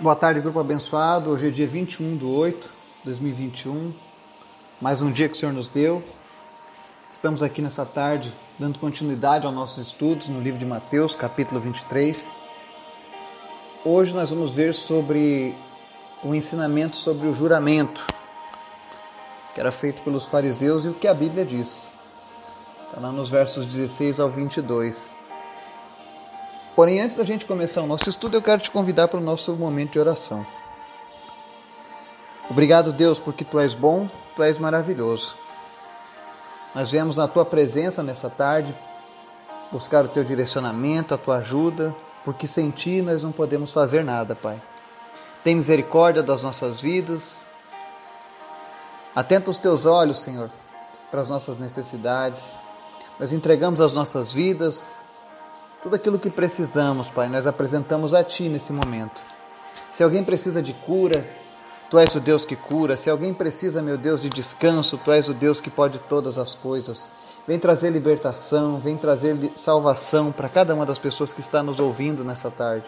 Boa tarde, grupo abençoado. Hoje é dia 21 de 8 de 2021. Mais um dia que o Senhor nos deu. Estamos aqui nessa tarde dando continuidade aos nossos estudos no livro de Mateus, capítulo 23. Hoje nós vamos ver sobre o ensinamento sobre o juramento que era feito pelos fariseus e o que a Bíblia diz. Está lá nos versos 16 ao 22. Porém, antes da gente começar o nosso estudo, eu quero te convidar para o nosso momento de oração. Obrigado, Deus, porque tu és bom, tu és maravilhoso. Nós viemos na tua presença nessa tarde buscar o teu direcionamento, a tua ajuda, porque sem ti nós não podemos fazer nada, Pai. Tem misericórdia das nossas vidas. Atenta os teus olhos, Senhor, para as nossas necessidades. Nós entregamos as nossas vidas, tudo aquilo que precisamos, Pai, nós apresentamos a Ti nesse momento. Se alguém precisa de cura, Tu és o Deus que cura. Se alguém precisa, meu Deus, de descanso, Tu és o Deus que pode todas as coisas. Vem trazer libertação, vem trazer salvação para cada uma das pessoas que está nos ouvindo nessa tarde.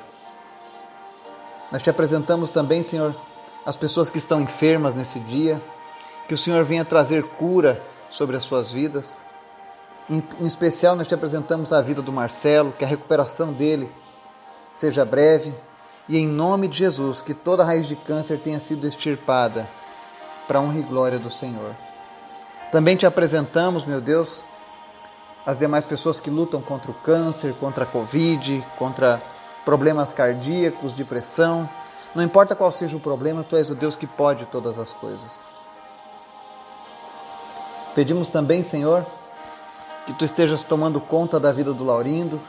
Nós te apresentamos também, Senhor, as pessoas que estão enfermas nesse dia, que o Senhor venha trazer cura sobre as suas vidas. Em, em especial, nós te apresentamos a vida do Marcelo, que a recuperação dele seja breve e em nome de Jesus, que toda raiz de câncer tenha sido extirpada para honra e glória do Senhor. Também te apresentamos, meu Deus, as demais pessoas que lutam contra o câncer, contra a Covid, contra problemas cardíacos, depressão. Não importa qual seja o problema, tu és o Deus que pode todas as coisas. Pedimos também, Senhor, que tu estejas tomando conta da vida do Laurindo.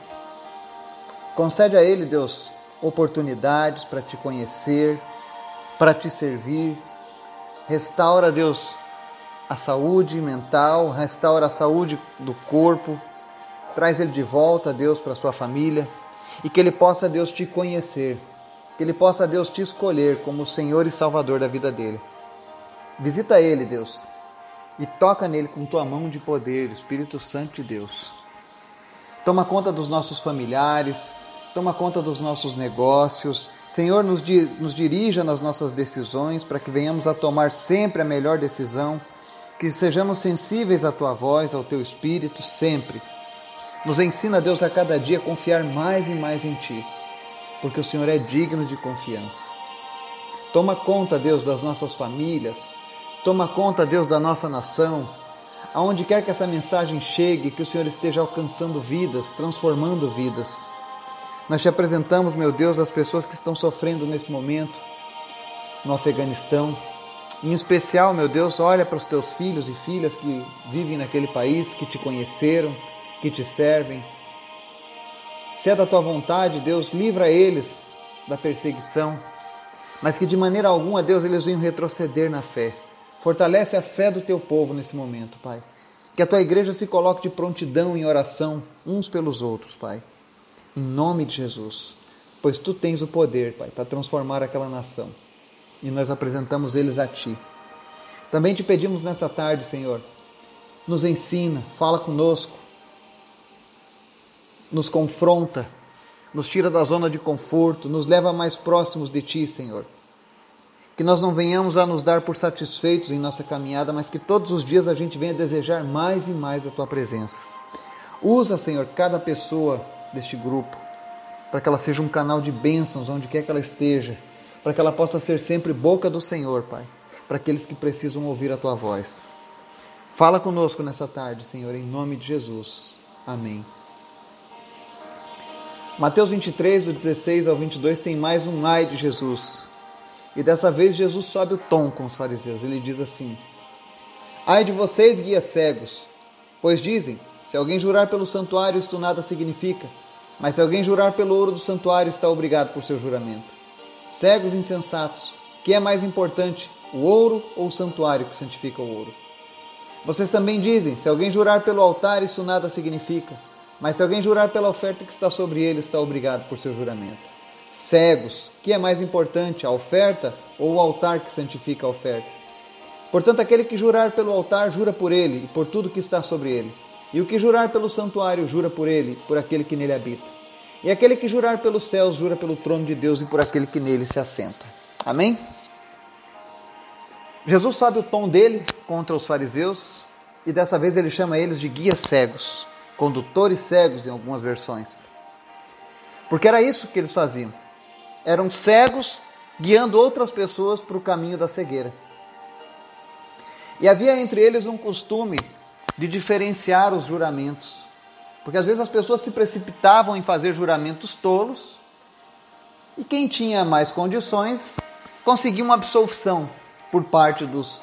Concede a ele, Deus, oportunidades para te conhecer, para te servir. Restaura, Deus, a saúde mental, restaura a saúde do corpo. Traz ele de volta, Deus, para sua família e que ele possa, Deus, te conhecer. Que ele possa, Deus, te escolher como Senhor e Salvador da vida dele. Visita ele, Deus e toca nele com tua mão de poder, Espírito Santo de Deus. Toma conta dos nossos familiares, toma conta dos nossos negócios. Senhor, nos, di nos dirija nas nossas decisões para que venhamos a tomar sempre a melhor decisão, que sejamos sensíveis à tua voz, ao teu Espírito, sempre. Nos ensina, Deus, a cada dia a confiar mais e mais em Ti, porque o Senhor é digno de confiança. Toma conta, Deus, das nossas famílias, Toma conta, Deus, da nossa nação. Aonde quer que essa mensagem chegue, que o Senhor esteja alcançando vidas, transformando vidas. Nós te apresentamos, meu Deus, as pessoas que estão sofrendo nesse momento no Afeganistão. Em especial, meu Deus, olha para os teus filhos e filhas que vivem naquele país, que te conheceram, que te servem. Se é da tua vontade, Deus, livra eles da perseguição, mas que de maneira alguma, Deus, eles venham retroceder na fé. Fortalece a fé do teu povo nesse momento, Pai. Que a tua igreja se coloque de prontidão em oração uns pelos outros, Pai. Em nome de Jesus. Pois tu tens o poder, Pai, para transformar aquela nação. E nós apresentamos eles a ti. Também te pedimos nessa tarde, Senhor, nos ensina, fala conosco, nos confronta, nos tira da zona de conforto, nos leva mais próximos de ti, Senhor que nós não venhamos a nos dar por satisfeitos em nossa caminhada, mas que todos os dias a gente venha desejar mais e mais a tua presença. Usa, Senhor, cada pessoa deste grupo para que ela seja um canal de bênçãos onde quer que ela esteja, para que ela possa ser sempre boca do Senhor, Pai, para aqueles que precisam ouvir a tua voz. Fala conosco nessa tarde, Senhor, em nome de Jesus. Amém. Mateus 23, do 16 ao 22, tem mais um ai de Jesus. E dessa vez Jesus sobe o tom com os fariseus. Ele diz assim: Ai de vocês, guias cegos, pois dizem: se alguém jurar pelo santuário, isto nada significa, mas se alguém jurar pelo ouro do santuário, está obrigado por seu juramento. Cegos insensatos, que é mais importante, o ouro ou o santuário que santifica o ouro? Vocês também dizem: se alguém jurar pelo altar, isso nada significa, mas se alguém jurar pela oferta que está sobre ele, está obrigado por seu juramento cegos. que é mais importante, a oferta ou o altar que santifica a oferta? Portanto, aquele que jurar pelo altar, jura por ele e por tudo que está sobre ele. E o que jurar pelo santuário, jura por ele, por aquele que nele habita. E aquele que jurar pelos céus, jura pelo trono de Deus e por aquele que nele se assenta. Amém? Jesus sabe o tom dele contra os fariseus e dessa vez ele chama eles de guias cegos, condutores cegos em algumas versões. Porque era isso que eles faziam. Eram cegos guiando outras pessoas para o caminho da cegueira. E havia entre eles um costume de diferenciar os juramentos. Porque às vezes as pessoas se precipitavam em fazer juramentos tolos, e quem tinha mais condições conseguia uma absolvição por parte dos,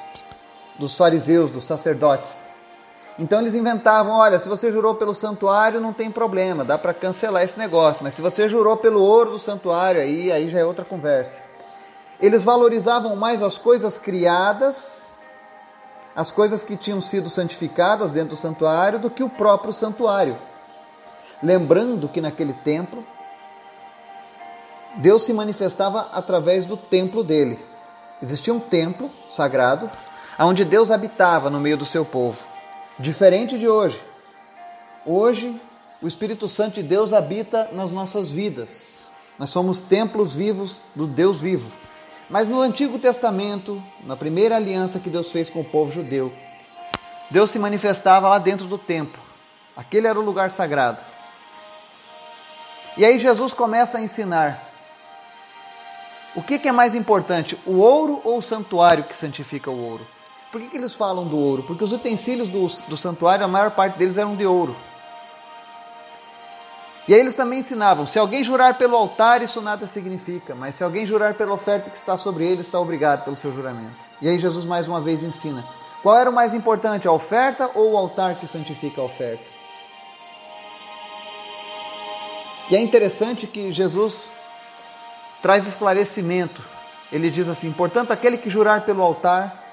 dos fariseus, dos sacerdotes. Então eles inventavam: olha, se você jurou pelo santuário, não tem problema, dá para cancelar esse negócio, mas se você jurou pelo ouro do santuário, aí, aí já é outra conversa. Eles valorizavam mais as coisas criadas as coisas que tinham sido santificadas dentro do santuário do que o próprio santuário. Lembrando que naquele templo, Deus se manifestava através do templo dele. Existia um templo sagrado onde Deus habitava no meio do seu povo. Diferente de hoje. Hoje, o Espírito Santo de Deus habita nas nossas vidas. Nós somos templos vivos do Deus vivo. Mas no Antigo Testamento, na primeira aliança que Deus fez com o povo judeu, Deus se manifestava lá dentro do templo. Aquele era o lugar sagrado. E aí Jesus começa a ensinar. O que, é mais importante, o ouro ou o santuário que santifica o ouro? Por que, que eles falam do ouro? Porque os utensílios do, do santuário, a maior parte deles eram de ouro. E aí eles também ensinavam: se alguém jurar pelo altar, isso nada significa, mas se alguém jurar pela oferta que está sobre ele, está obrigado pelo seu juramento. E aí Jesus mais uma vez ensina: qual era o mais importante, a oferta ou o altar que santifica a oferta? E é interessante que Jesus traz esclarecimento. Ele diz assim: portanto, aquele que jurar pelo altar,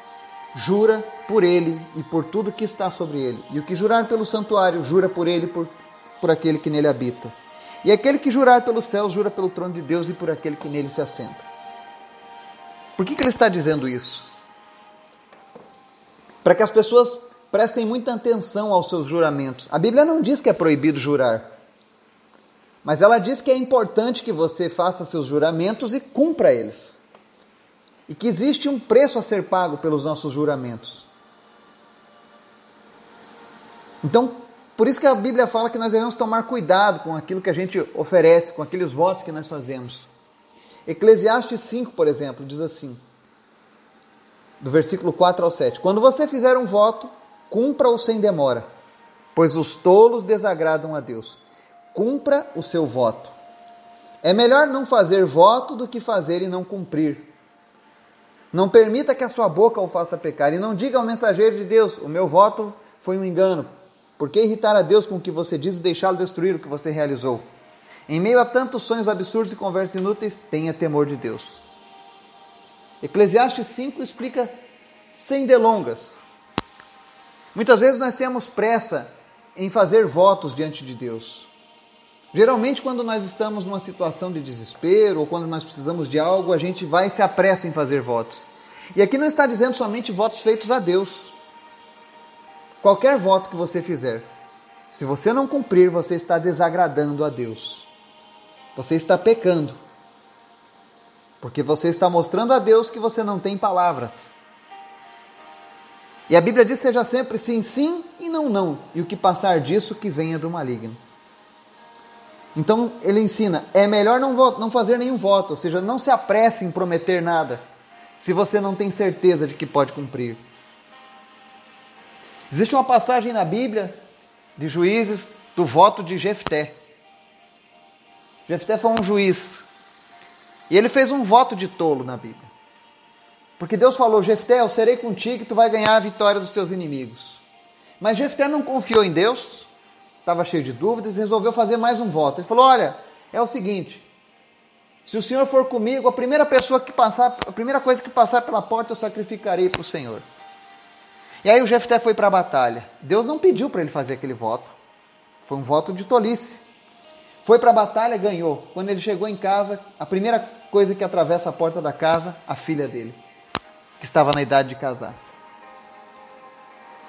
jura por ele e por tudo que está sobre ele. E o que jurar pelo santuário, jura por ele e por por aquele que nele habita. E aquele que jurar pelos céus, jura pelo trono de Deus e por aquele que nele se assenta. Por que, que ele está dizendo isso? Para que as pessoas prestem muita atenção aos seus juramentos. A Bíblia não diz que é proibido jurar, mas ela diz que é importante que você faça seus juramentos e cumpra eles. E que existe um preço a ser pago pelos nossos juramentos. Então, por isso que a Bíblia fala que nós devemos tomar cuidado com aquilo que a gente oferece, com aqueles votos que nós fazemos. Eclesiastes 5, por exemplo, diz assim, do versículo 4 ao 7: Quando você fizer um voto, cumpra-o sem demora, pois os tolos desagradam a Deus. Cumpra o seu voto. É melhor não fazer voto do que fazer e não cumprir. Não permita que a sua boca o faça pecar. E não diga ao mensageiro de Deus: O meu voto foi um engano. Por que irritar a Deus com o que você diz e deixá-lo destruir o que você realizou? Em meio a tantos sonhos absurdos e conversas inúteis, tenha temor de Deus. Eclesiastes 5 explica sem delongas. Muitas vezes nós temos pressa em fazer votos diante de Deus. Geralmente, quando nós estamos numa situação de desespero ou quando nós precisamos de algo, a gente vai e se apressa em fazer votos. E aqui não está dizendo somente votos feitos a Deus. Qualquer voto que você fizer, se você não cumprir, você está desagradando a Deus. Você está pecando. Porque você está mostrando a Deus que você não tem palavras. E a Bíblia diz: seja sempre sim, sim e não, não. E o que passar disso, que venha do maligno. Então ele ensina: é melhor não, não fazer nenhum voto, ou seja, não se apresse em prometer nada, se você não tem certeza de que pode cumprir. Existe uma passagem na Bíblia de juízes do voto de Jefté. Jefté foi um juiz. E ele fez um voto de tolo na Bíblia. Porque Deus falou: Jefté, eu serei contigo e tu vai ganhar a vitória dos teus inimigos. Mas Jefté não confiou em Deus, estava cheio de dúvidas resolveu fazer mais um voto. Ele falou: Olha, é o seguinte: se o Senhor for comigo, a primeira pessoa que passar, a primeira coisa que passar pela porta eu sacrificarei para o Senhor. E aí o Jefté foi para a batalha. Deus não pediu para ele fazer aquele voto. Foi um voto de tolice. Foi para a batalha, ganhou. Quando ele chegou em casa, a primeira coisa que atravessa a porta da casa, a filha dele, que estava na idade de casar.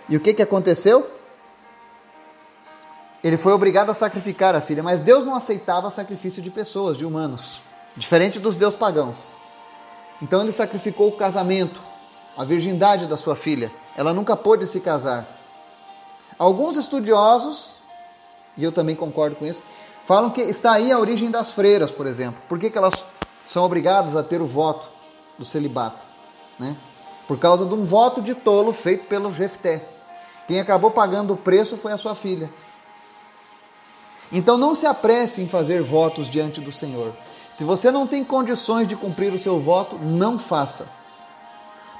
E o que, que aconteceu? Ele foi obrigado a sacrificar a filha, mas Deus não aceitava sacrifício de pessoas, de humanos, diferente dos deuses pagãos. Então ele sacrificou o casamento, a virgindade da sua filha. Ela nunca pôde se casar. Alguns estudiosos, e eu também concordo com isso, falam que está aí a origem das freiras, por exemplo. Por que, que elas são obrigadas a ter o voto do celibato? Né? Por causa de um voto de tolo feito pelo Jefté. Quem acabou pagando o preço foi a sua filha. Então não se apresse em fazer votos diante do Senhor. Se você não tem condições de cumprir o seu voto, não faça.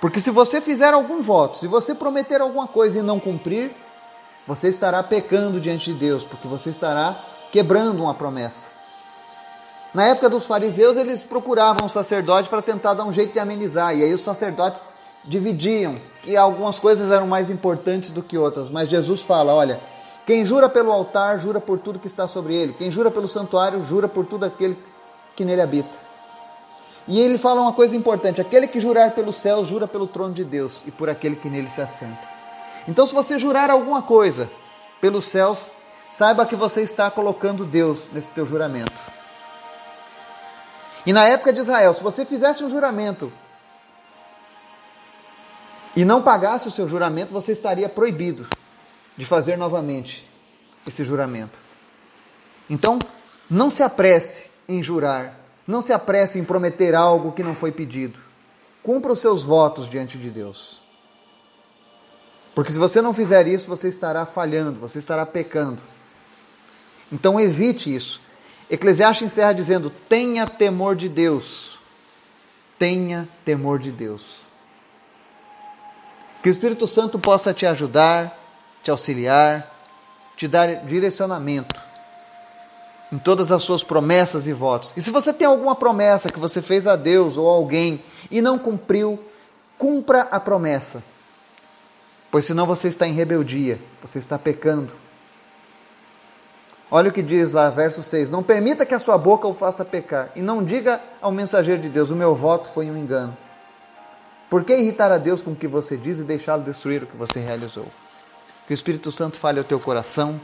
Porque se você fizer algum voto, se você prometer alguma coisa e não cumprir, você estará pecando diante de Deus, porque você estará quebrando uma promessa. Na época dos fariseus, eles procuravam um sacerdote para tentar dar um jeito de amenizar, e aí os sacerdotes dividiam, e algumas coisas eram mais importantes do que outras, mas Jesus fala: olha, quem jura pelo altar, jura por tudo que está sobre ele. Quem jura pelo santuário, jura por tudo aquele que nele habita. E ele fala uma coisa importante: aquele que jurar pelos céus, jura pelo trono de Deus e por aquele que nele se assenta. Então, se você jurar alguma coisa pelos céus, saiba que você está colocando Deus nesse teu juramento. E na época de Israel, se você fizesse um juramento e não pagasse o seu juramento, você estaria proibido de fazer novamente esse juramento. Então, não se apresse em jurar, não se apresse em prometer algo que não foi pedido. Cumpra os seus votos diante de Deus. Porque se você não fizer isso, você estará falhando, você estará pecando. Então evite isso. Eclesiastes encerra dizendo: tenha temor de Deus. Tenha temor de Deus. Que o Espírito Santo possa te ajudar te auxiliar, te dar direcionamento em todas as suas promessas e votos. E se você tem alguma promessa que você fez a Deus ou a alguém e não cumpriu, cumpra a promessa. Pois senão você está em rebeldia, você está pecando. Olha o que diz lá, verso 6: Não permita que a sua boca o faça pecar, e não diga ao mensageiro de Deus: O meu voto foi um engano. Por que irritar a Deus com o que você diz e deixá-lo destruir o que você realizou? Que o Espírito Santo fale ao teu coração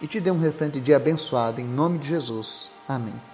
e te dê um restante dia abençoado, em nome de Jesus. Amém.